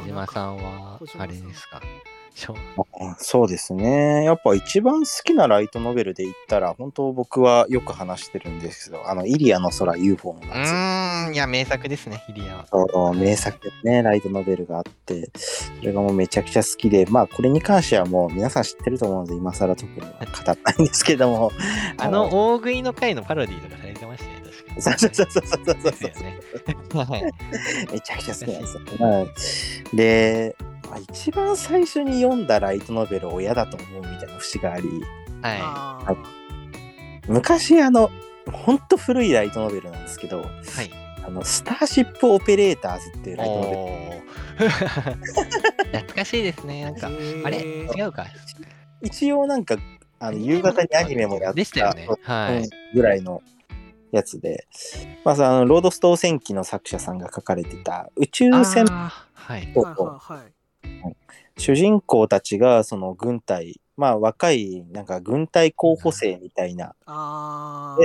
小島さんは小島、さん。あれですか？そうですね。やっぱ一番好きなライトノベルで言ったら、本当僕はよく話してるんですけど、あの、イリアの空 UFO のう夏。ーん、いや、名作ですね、イリアは。そう名作ですね、ライトノベルがあって、それがもうめちゃくちゃ好きで、まあこれに関してはもう皆さん知ってると思うので、今更特には語らないんですけども、あの、大食いの回のパロディとかされてましたね、確かに。そうそうそうそうそうそうですよね。はい。めちゃくちゃ好きなんですよ。はいで、まあ、一番最初に読んだライトノベルを親だと思うみたいな節があり、はあー昔あの、ほんと古いライトノベルなんですけど、い。はい。あの、スターシップオペレーターズっていうライトノベル。おー 懐かしいですね。なんか、あれ？へー違うか。一応なんか、あの夕方にアニメもやったでしたよね。はうんい。ぐらいのやつで、まあ、そのロードストー戦記の作者さんが書かれてた宇宙戦あーはい。とはいはいはい主人公たちがその軍隊、まあ若いなんか軍隊候補生みたいな。あ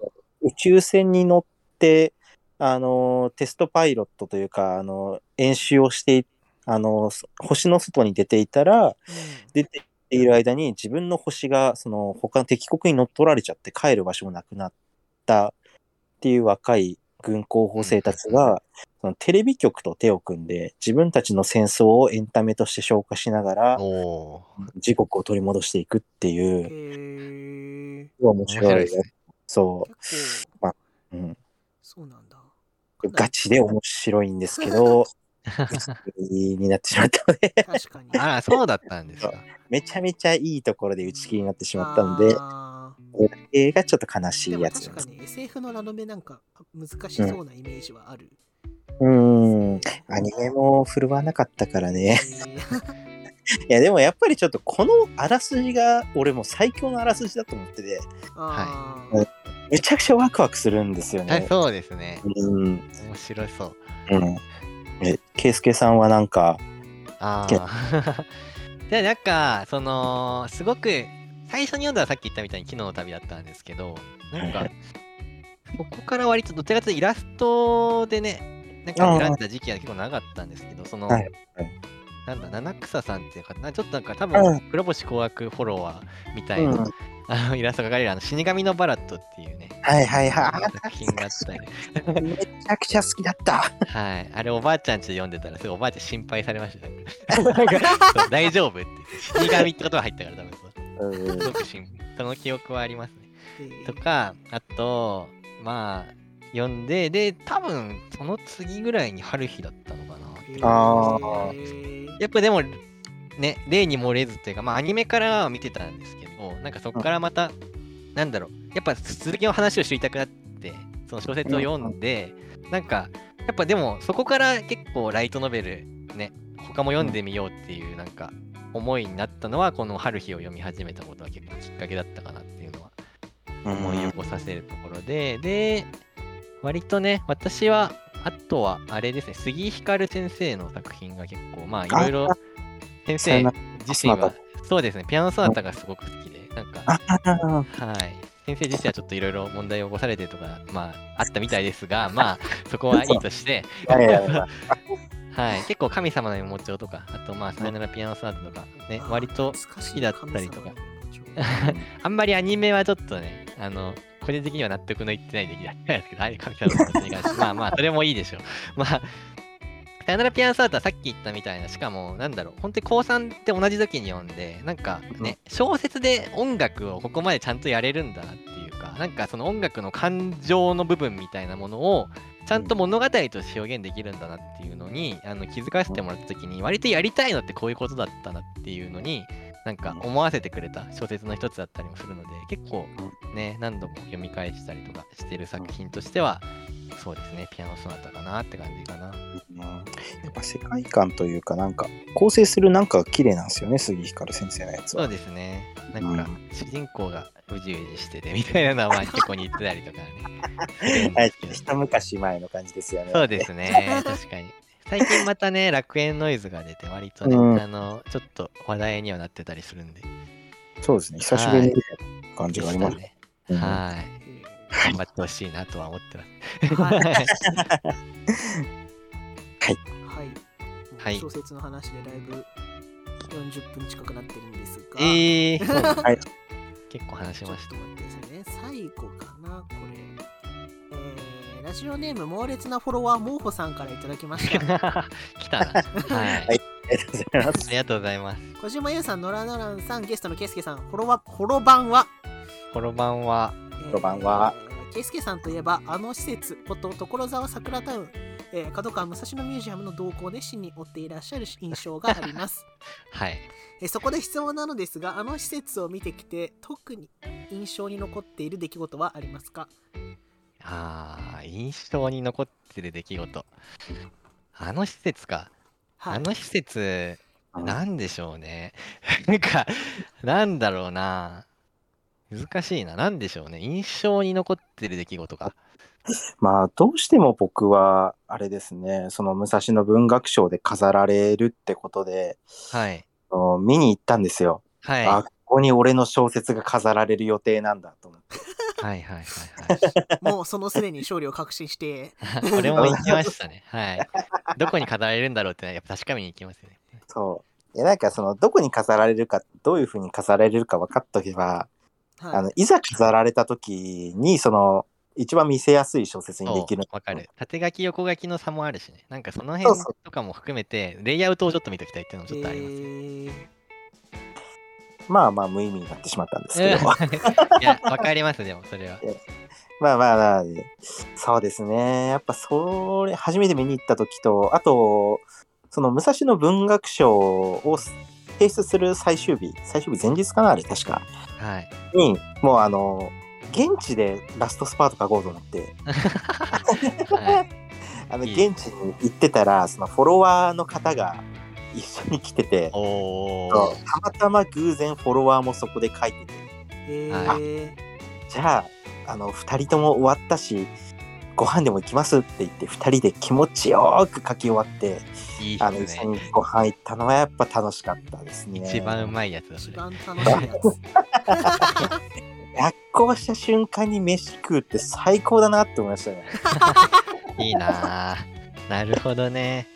ー。宇宙船に乗って、あの、テストパイロットというか、あの、演習をしてい、あの、星の外に出ていたら、うん。出ている間に自分の星が、その、他の敵国に乗っ取られちゃって帰る場所もなくなっったっていう若い軍候補生たちが、そのテレビ局と手を組んで自分たちの戦争をエンタメとして消化しながらおお自国を取り戻していくってへいうえ。面面白いね。そ結う、うん、構、そうなんだ。ガチで面白いんですけどになってしまったので。確かに。あら、そうだったんですか。めちゃめちゃいいところで打ち切りになってしまったのであこれだけがちょっと悲しいやつなんです確かに SF のラノベなんか難しそうなイメージはある。うーんアニメも振るわなかったからねえー いやでもやっぱりちょっとこのあらすじが俺もう最強のあらすじだと思っててはいめちゃくちゃワクワクするんですよはい、ね。そうですね。うん。面白そう。うん。え、ケイスケさんはなんか、あけあ。で、なんか、その、すごく、最初に読んだらさっき言ったみたいに昨日の旅だったんですけど、なんか、ここから割とどちらかというとイラストでね、なんか選んだ時期が結構長かったんですけど、その、なんだ、七草さんっていうかな、ちょっとなんか多う分、黒星紅白フォロワーみたいな、うん あのイラストが描かれるあの死神のバラットっていうね、はいはいはい作品があったり、めちゃくちゃ好きだった。はい。あれ、おばあちゃんちで読んでたら、すごいおばあちゃん心配されましたね。大丈夫って言って。死神って言葉入ったから、多分すごく心その記憶はありますね。えーとか、あと、まあ、読んで、で、多分、その次ぐらいに春日だったのかな。えーあやっぱでも、ね、例に漏れずっていうか、まあ、アニメからは見てたんですけど、なんかそこからまた、なんだろう、やっぱ続きの話を知りたくなって、その小説を読んで、なんか、やっぱでも、そこから結構ライトノベル、ね、他も読んでみようっていう、なんか、思いになったのは、この春日を読み始めたことは結構きっかけだったかなっていうのは思い起こさせるところで、で、割とね、私は、あとは、あれですね、杉井光先生の作品が結構、まあ、いろいろ、先生自身は、そうですね、ピアノソナタがすごく好きで、なんか、はい。先生自身はちょっといろいろ問題を起こされてるとか、まあ、あったみたいですが、まあ、そこはいいとして、いやいやいや はい。結構神様の妹帳とか、あと、まあ、さよならピアノソナタとか、ね、割と、好きだったりとか あんまりアニメはちょっとね、あの、個人的には納得のいってない出来だったんですけど、あれ神様の妹に関して、まあまあ、それもいいでしょう。まあ、さよならピアノソナタはさっき言ったみたいな、しかも、なんだろう、本当に高3って同じ時に読んで、なんかね、小説で音楽をここまでちゃんとやれるんだなっていうか、なんかその音楽の感情の部分みたいなものを、ちゃんと物語として表現できるんだなっていうのにあの気づかせてもらった時に割とやりたいのってこういうことだったなっていうのになんか思わせてくれた小説の一つだったりもするので結構ね何度も読み返したりとかしてる作品としてはそうですねピアノソナタかなって感じかなうんやっぱ世界観というか、なんか、構成するなんか綺麗なんですよね、杉光先生のやつは。そうですねなんかうん主人公がうじうじしててみたいなのはまあ結構似てたりとかね 一昔前の感じですよね。そうですね、確かに。最近またね、楽園ノイズが出て、割とね、うんあの、ちょっと話題にはなってたりするんで。そうですね。久しぶりに感じがあります。ね。うんはい。え頑張ってほしいなとは思ってます。ーはい はい。はい。はい小説の話でだいぶ40分近くなってるんですが、えー、そうなんだはい 結構話しましたちょっと。待ってくださいね。最後かな、これ。えー、ラジオネーム猛烈なフォロワー、モーホさんからいただきました。来たな。はい。はいありがとうございます。ありがとうございます。小島優さん、ノラノランさん、ゲストのケイスケさん、フォロワフォロバンは、この版は、フォロバンは、ケイスケさんといえば、あの施設こと所沢桜タウン、えー、角川武蔵野ミュージアムの動向を熱心に追っていらっしゃる印象があります。はい。えーそこで質問なのですが、あの施設を見てきて、特に印象に残っている出来事はありますか？ああ、印象に残ってる出来事。あの施設か。はい。あの施設、うんなんでしょうね。なんか、なんだろうな。難しいな。なんでしょうね。印象に残ってる出来事か。まあ、どうしても僕は、あれですね、その武蔵野文学賞で飾られるってことで、はい。あの見に行ったんですよ。はい。あ、ここに俺の小説が飾られる予定なんだと思って。はいはいはいもうそのすでに勝利を確信して、はい。これも行きましたね。はい。どこに飾られるんだろうってのはやっぱ確かめに行きますよね。そう。いや、なんかその、どこに飾られるか、どういうふうに飾られるか分かっとけば、はいあの、いざ飾られた時に、その、一番見せやすい小説にできるわかる。縦書き横書きの差もあるしね。なんかその辺とかも含めて、レイアウトをちょっと見ときたいっていうのもちょっとあります。えーまあまあ無意味になってしまったんですけど いや、わかります、でも、それは。まあまあまあ、そうですね。やっぱそれ、初めて見に行った時と、あと、その武蔵野文学賞を提出する最終日、最終日前日かなあれ、確か。はい。に、もうあの、現地でラストスパート書こうと思って、はい、あの、現地に行ってたら、そのフォロワーの方が一緒に来てて。たまたま偶然フォロワーもそこで書いてて、じゃあ、あの、二人とも終わったし、ご飯でも行きますって言って、二人で気持ちよく書き終わって、いいあの。一緒にご飯行ったのはやっぱ楽しかったですね。一番うまいやつだ、それ。一番楽しいやつ。学校した瞬間に飯食うって最高だなって思いましたね。いいなぁ。なるほどね。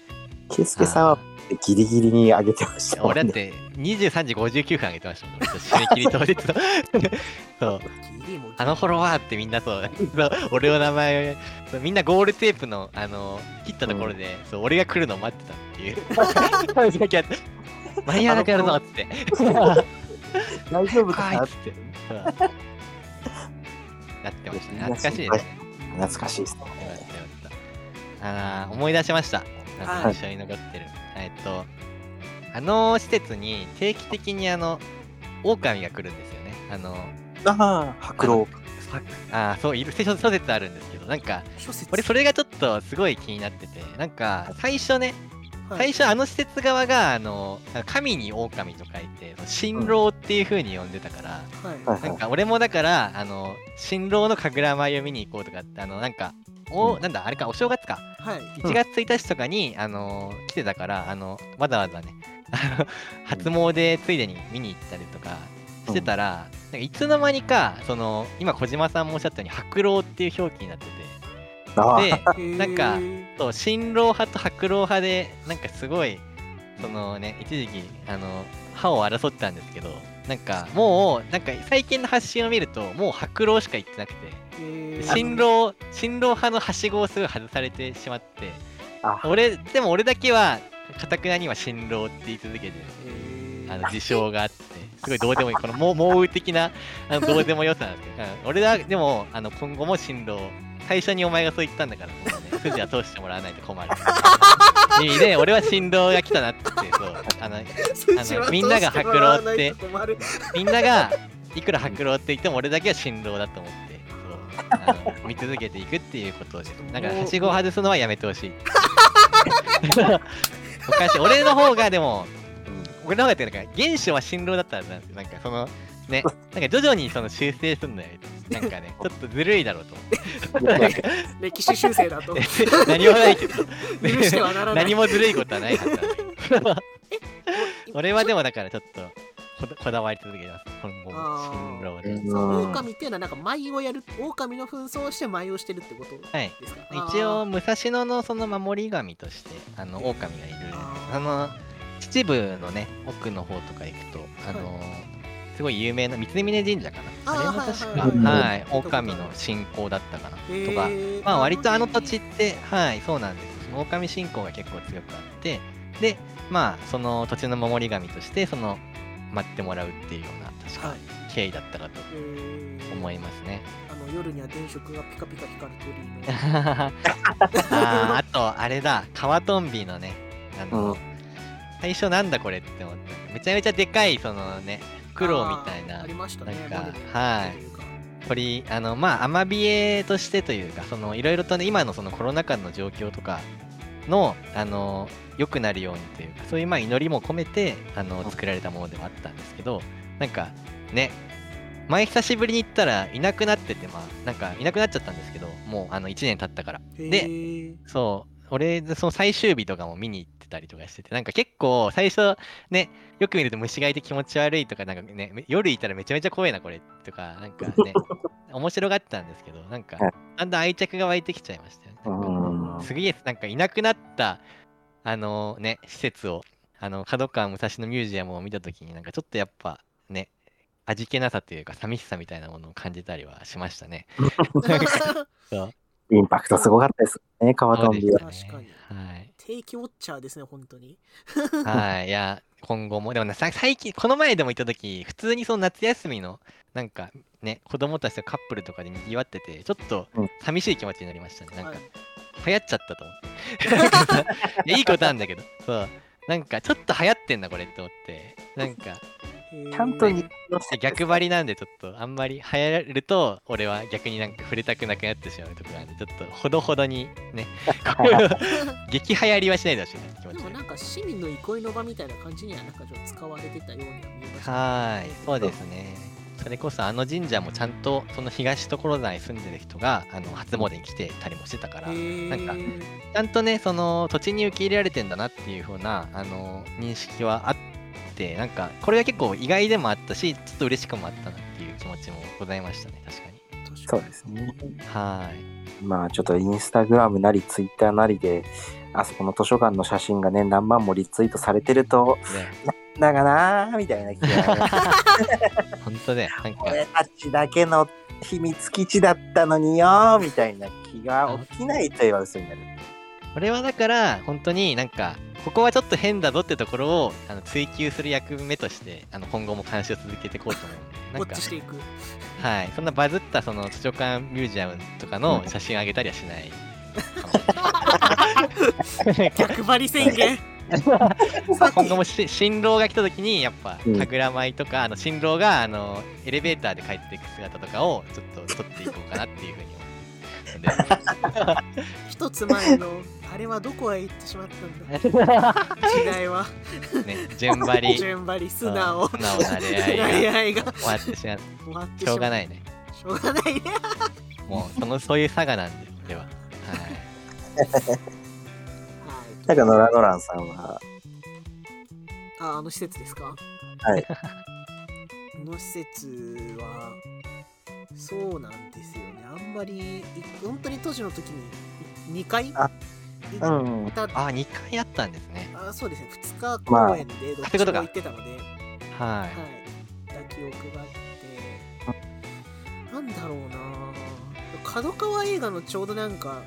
圭介さんはギリギリに上げてましたもんね。俺だって23時59分あげてましたもん。締め切り当日の。そう。あのフォロワーってみんなそう、俺の名前みんなゴールテープの、あの、切ったところで、そう俺が来るのを待ってたっていう。間に合わなくなるぞっつ って。大丈夫かなってて。そうなってましたね。懐かしいね。懐かしいですね。よかったよかった。あー思い出しました。なんか一緒に残ってる。えっと、あの施設に定期的にあの、狼が来るんですよね。あの、ああ、白老。ああ、そう、いる諸諸説あるんですけど、なんか、俺それがちょっとすごい気になってて、なんか、最初ね、はい最初あの施設側が、あの、神に狼と書いて、新郎っていう風に呼んでたから、はい。はいなんか俺もだから、あの、新郎の神楽舞を見に行こうとかって、あの、なんか、お、うん。なんだ、あれか、お正月か。はい。1月1日とかに、あの来てたから、あの、わざわざね、あの初詣ついでに見に行ったりとかしてたら、なんかいつの間にか、その、今小島さんもおっしゃったように、白老っていう表記になってて、で、なんかそう新郎派と白老派でなんかすごいそのね一時期あの歯を争ったんですけどなんかもうなんか最近の発信を見るともう白老しか言ってなくて新郎新郎派のはしごをすごい外されてしまってあ。俺でも俺だけはかたくなには新郎って言い続けてあの事象があってすごいどうでもいいこのもう猛ウ的なあのどうでもよさなんですけど、うん。俺はでもあの今後も新郎最初にお前がそう言ったんだから。ね 筋は通してもらわないと困る。意味で俺は新郎が来たなってそう。あの筋はみんなが白老ってみんながいくら白老って言っても俺だけは新郎だと思ってそう。あの見続けていくっていうことですなんかはしごを外すのはやめてほしい。おかしい。俺の方がでも俺の方がっていうか原初は新郎だったはずなんですよ。なんかそのねなんか徐々にその修正すんのよなんかねちょっとずるいだろうと。歴史修正だと。何もないけど。何もずるいことはないはずなんだけど俺はでもだからちょっとこだわり続けてます。今後もあー。新郎でうん。狼っていうのはなんか舞をやる狼の紛争をして舞をしてるってことはい。ですか？一応武蔵野のその守り神としてあの狼がいる。あの秩父のね奥の方とか行くとあの、すごい有名な三峯神社かな。あーあれも確かはいはいはい。狼の信仰だったかなとかまあ割とあの土地ってはいそうなんですその狼信仰が結構強くあってでまあその土地の守り神としてその待ってもらうっていうような確かはい。経緯だったかと思いますね。あの夜には電飾がピカピカ光る鳥居の。あーあとあれだ。川トンビのねあの、うん。最初なんだこれって思った。めちゃめちゃでかいそのねフクロウみたいなありましたね。なんかはい。鳥あのまあアマビエとしてというかそのいろいろとね今のそのコロナ禍の状況とかのあの良くなるようにというかそういうまあ祈りも込めてあの作られたものではあったんですけどなんかね前久しぶりに行ったらいなくなっててまあなんかいなくなっちゃったんですけどもうあの1年経ったから。へでー。そう俺その最終日とかも見に行ってたりとかしててなんか結構最初ねよく見ると虫がいて気持ち悪いとかなんかねめ夜いたらめちゃめちゃ怖いなこれとかなんかね 面白がってたんですけどなんかはい。だんだん愛着が湧いてきちゃいましたよ。ねなんかうん。すげえなんかいなくなったあのね施設をあの角川武蔵野ミュージアムを見た時になんかちょっとやっぱね味気なさというか寂しさみたいなものを感じたりはしましたね。そうインパクトすごかったですね、川トンビは。確かにはい。定期ウォッチャーですね、本当に。はい。いや、今後も、でも最近、この前でも行った時、普通にその夏休みの、なんかね、子供たちとカップルとかで賑わってて、ちょっとうん寂しい気持ちになりましたね。なんかはい、流行っちゃったと思って。いやいいことなんだけど、そう。なんか、ちょっと流行ってんな、これって思って。なんか、ちゃんと逆張りなんで、ちょっと、あんまり流行ると、俺は逆になんか触れたくなくなってしまうところなんで、ちょっと、ほどほどにね、激流行りはしないでほしいな気持ちがでもなんか市民の憩いの場みたいな感じにはなんかちょっと使われてたようには見えました、はーい、そうですね。それこそあの神社もちゃんとその東所沢に住んでる人があの初詣に来てたりもしてたから、なんかちゃんとね、その土地に受け入れられてんだなっていう風なあの認識はあって、なんかこれは結構意外でもあったし、ちょっと嬉しくもあったなっていう気持ちもございましたね、確かに。そうですね。はまあちょっとインスタグラムなりツイッターなりで、あそこの図書館の写真がね、何万もリツイートされてると、い。ね、だかなーみたいな気が。本当だよ。なんか、俺たちだけの秘密基地だったのによーみたいな気が起きないと言えば嘘になる。これはだから、本当になんか、ここはちょっと変だぞってところをあの追求する役目として、あの今後も監視を続けていこうと思うなんかッチしていく。はい、そんなバズったその図書館ミュージアムとかの写真あげたりはしない。逆張り宣言。今後もし新郎が来た時にやっぱうん神楽舞とか、あの新郎があのエレベーターで帰っていく姿とかをちょっと撮っていこうかなっていうふうに思ってるので一つ前の、あれはどこへ行ってしまったんだ？時代はね、順張り 順張り素直。素直な恋愛が恋愛が終わってしまう終わってしょうがい。ないねしょうがないね。もうそのそういう差がなんででははいはい。なんかノラノランさんは、あ、あの施設ですか？はい。この施設は、そうなんですよね。あんまり、い本当に当時の時に2回あ行うん。ったあ2回あったんですね。あそうですね、2日公演でどっちか。行ってたので、はい。はい、行った記憶があって、なんだろうな角川映画のちょうどなんか、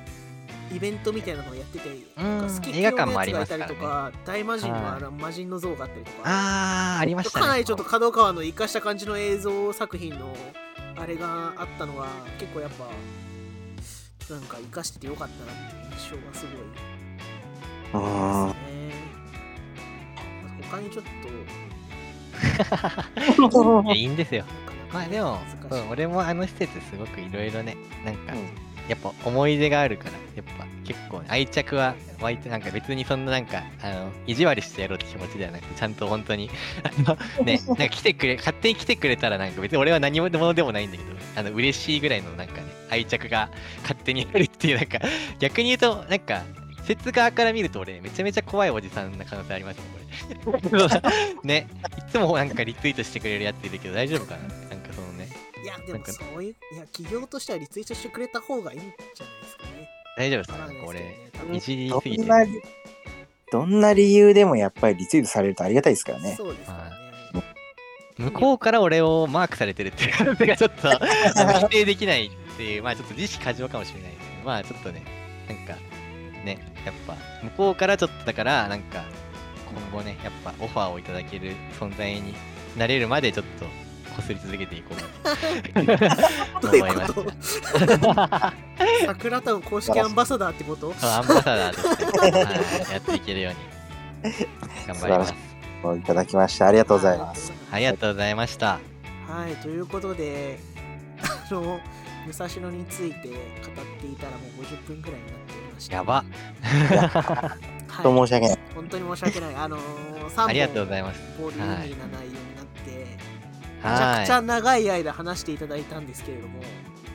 イベントみたいなのをやってて、なんか好き映画館もありますたりとか、大魔神のあの魔人の像があったりとか、あーありましたね。かなりちょっと角川の生かした感じの映像作品のあれがあったのは、結構やっぱ、なんか生かしててよかったなっていう印象がすごい。うー。ん。ですね。他にちょっいやいいんですよ。まあでも、俺もあの施設すごくいろいろね、なんか、うんやっぱ思い出があるから、やっぱ結構愛着は湧いて、なんか別にそんななんか、あの、意地悪してやろうって気持ちではなくて、ちゃんと本当に、あの、ね、なんか来てくれ、勝手に来てくれたらなんか別に俺は何者でもないんだけど、あの、嬉しいぐらいのなんかね、愛着が勝手にあるっていう、なんか、逆に言うと、なんか、施設側から見ると俺、めちゃめちゃ怖いおじさんな可能性ありますね、これ。ね、いつもなんかリツイートしてくれるやついるけど大丈夫かな？なんかそのね、いや、でもなんかそういう、いや、企業としてはリツイートしてくれた方がいいんじゃないですかね。大丈夫ですか？ね。多分いじりどすぎて。んな、どんな理由でもやっぱりリツイートされるとありがたいですからね。そうですからね。向こうから俺をマークされてるっていう可能性がちょっと 否定できないっていう、まあちょっと自意識過剰かもしれないですけど、まあちょっとね、なんか、ね、やっぱ向こうからちょっとだから、なんか、今後ね、やっぱオファーをいただける存在になれるまでちょっとこすり続けていこうかと？思いました。桜タウン公式アンバサダーってこと？アンバサダーとして、はい、やっていけるように頑張ります。いただきましてありがとうございます。ありがとうございました。はい、ということで、あの、武蔵野について語っていたらもう50分くらいになっておりました。やば。はい、と申し訳ない。本当に申し訳ない。あのー、3ありがとうご本ざいます。ボリューミーな内容になって、めちゃはい。くちゃ長い間話していただいたんですけれども、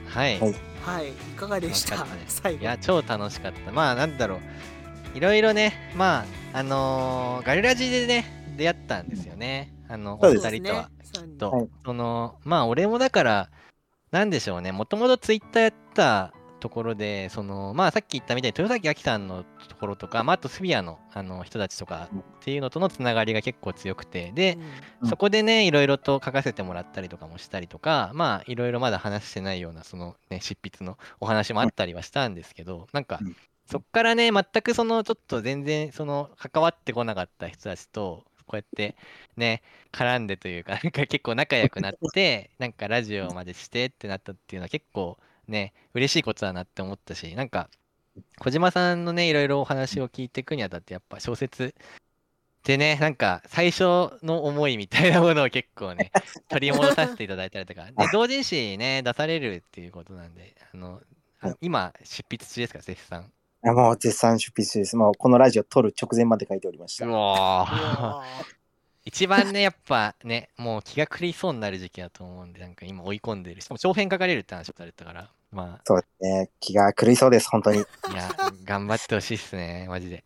はい。はいはい、いかがでした？最後。いや、超楽しかった。まあ、なんだろう。いろいろね、まあ、あのーガルラジでね、出会ったんですよね。あの、お二人とは。三人と、はいその、まあ、俺もだから、なんでしょうね、もともとツイッターやったところで、そのまあ、さっき言ったみたいに豊崎亜紀さんのところとか、まあ、あとスビアのあの人たちとかっていうのとのつながりが結構強くて、で、うん。そこでね、いろいろと書かせてもらったりとかもしたりとか、まあ、いろいろまだ話してないような、そのね、執筆のお話もあったりはしたんですけど、なんかうん、そっからね、全くその、ちょっと全然、その、関わってこなかった人たちと、こうやってね、絡んでというか、なんか結構仲良くなって、なんかラジオまでしてってなったっていうのは結構ね、嬉しいことだなって思ったし、なんか、小島さんのね、いろいろお話を聞いていくにあたって、やっぱ小説でね、なんか最初の思いみたいなものを結構ね、取り戻させていただいたりとか、で同人誌ね、出されるっていうことなんで、あの、あはい今、執筆中ですか、絶賛。あもう絶賛出筆です。もうこのラジオ撮る直前まで書いておりました。うわ一番ね、やっぱね、もう気が狂いそうになる時期だと思うんで、なんか今追い込んでる。しかも長編書かれるって話をされたから、まそうですね。気が狂いそうです、本当に。あ、いや、頑張ってほしいっすね、マジで。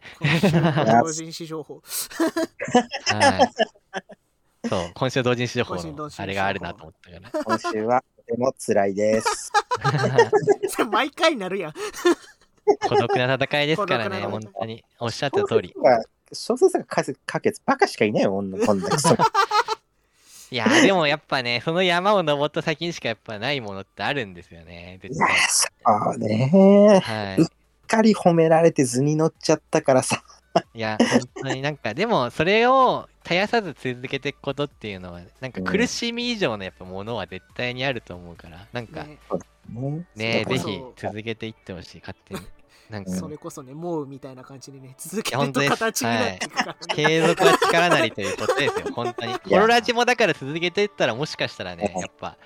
同人誌情報。はい。そう、今週同人誌情報の今週同人誌情報あれがあるなと思ったから。今週はとても辛いです。毎回なるやん。孤独な戦いですからね、本当に。おっしゃった通り。小説が書け書けずバカしかいないよ、こんなこんなクソ。いやー、でもやっぱね、その山を登った先にしかやっぱないものってあるんですよね、絶いや対。そうね。はい。うっかり褒められて図に乗っちゃったからさ。いや、本当になんか、でもそれを絶やさず続けていくことっていうのは、なんか苦しみ以上のやっぱものは絶対にあると思うから、なんかねねぜひ続けていってほしい、勝手に。なんか、それこそね、もうみたいな感じでね、続けいや本当ですると形になっていくからね。継続は力なりということですよ、本当に。コロラジもだから続けていったら、もしかしたらね、やっぱ、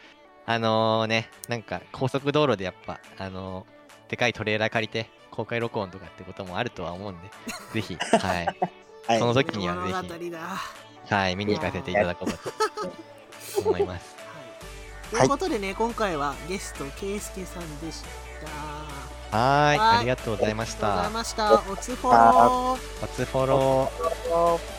あのね、なんか高速道路でやっぱ、あのーでかいトレーラー借りて、公開録音とかってこともあるとは思うんで、ぜひ、はい、はいその時にはぜひ、だ。はい、見に行かせていただこうと思います。はい、ということでね、今回はゲスト、ケイスケさんでした。はーい、はいありがとうございました。ました。おつフォロー。初フォロー。